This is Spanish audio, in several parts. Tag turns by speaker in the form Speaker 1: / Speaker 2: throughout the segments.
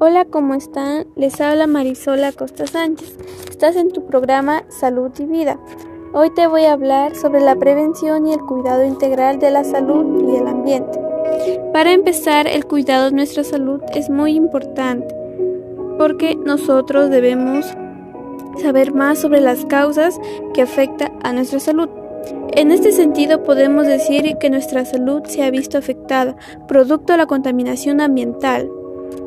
Speaker 1: Hola, ¿cómo están? Les habla Marisola Costa Sánchez. Estás en tu programa Salud y Vida. Hoy te voy a hablar sobre la prevención y el cuidado integral de la salud y el ambiente. Para empezar, el cuidado de nuestra salud es muy importante porque nosotros debemos saber más sobre las causas que afectan a nuestra salud. En este sentido, podemos decir que nuestra salud se ha visto afectada producto de la contaminación ambiental,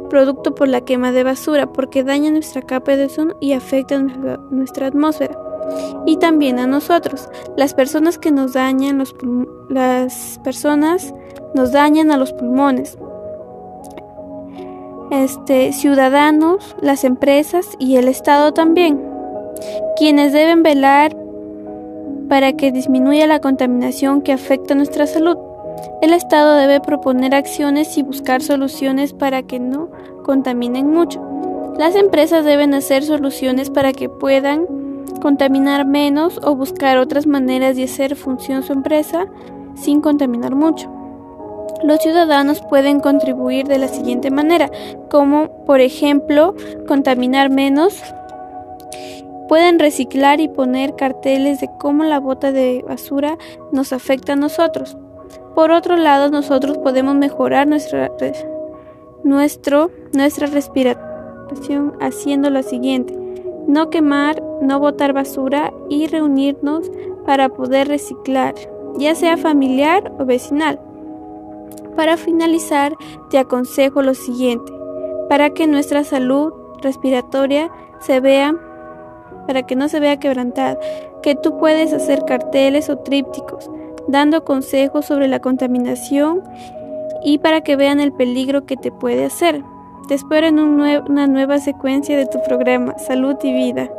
Speaker 1: producto por la quema de basura, porque daña nuestra capa de ozono y afecta nuestra atmósfera. Y también a nosotros, las personas que nos dañan los las personas nos dañan a los pulmones. Este, ciudadanos, las empresas y el Estado también, quienes deben velar para que disminuya la contaminación que afecta nuestra salud. El Estado debe proponer acciones y buscar soluciones para que no contaminen mucho. Las empresas deben hacer soluciones para que puedan contaminar menos o buscar otras maneras de hacer función su empresa sin contaminar mucho. Los ciudadanos pueden contribuir de la siguiente manera, como por ejemplo contaminar menos Pueden reciclar y poner carteles de cómo la bota de basura nos afecta a nosotros. Por otro lado, nosotros podemos mejorar nuestra, nuestro, nuestra respiración haciendo lo siguiente. No quemar, no botar basura y reunirnos para poder reciclar, ya sea familiar o vecinal. Para finalizar, te aconsejo lo siguiente. Para que nuestra salud respiratoria se vea para que no se vea quebrantada, que tú puedes hacer carteles o trípticos, dando consejos sobre la contaminación y para que vean el peligro que te puede hacer. Te espero en una nueva secuencia de tu programa Salud y Vida.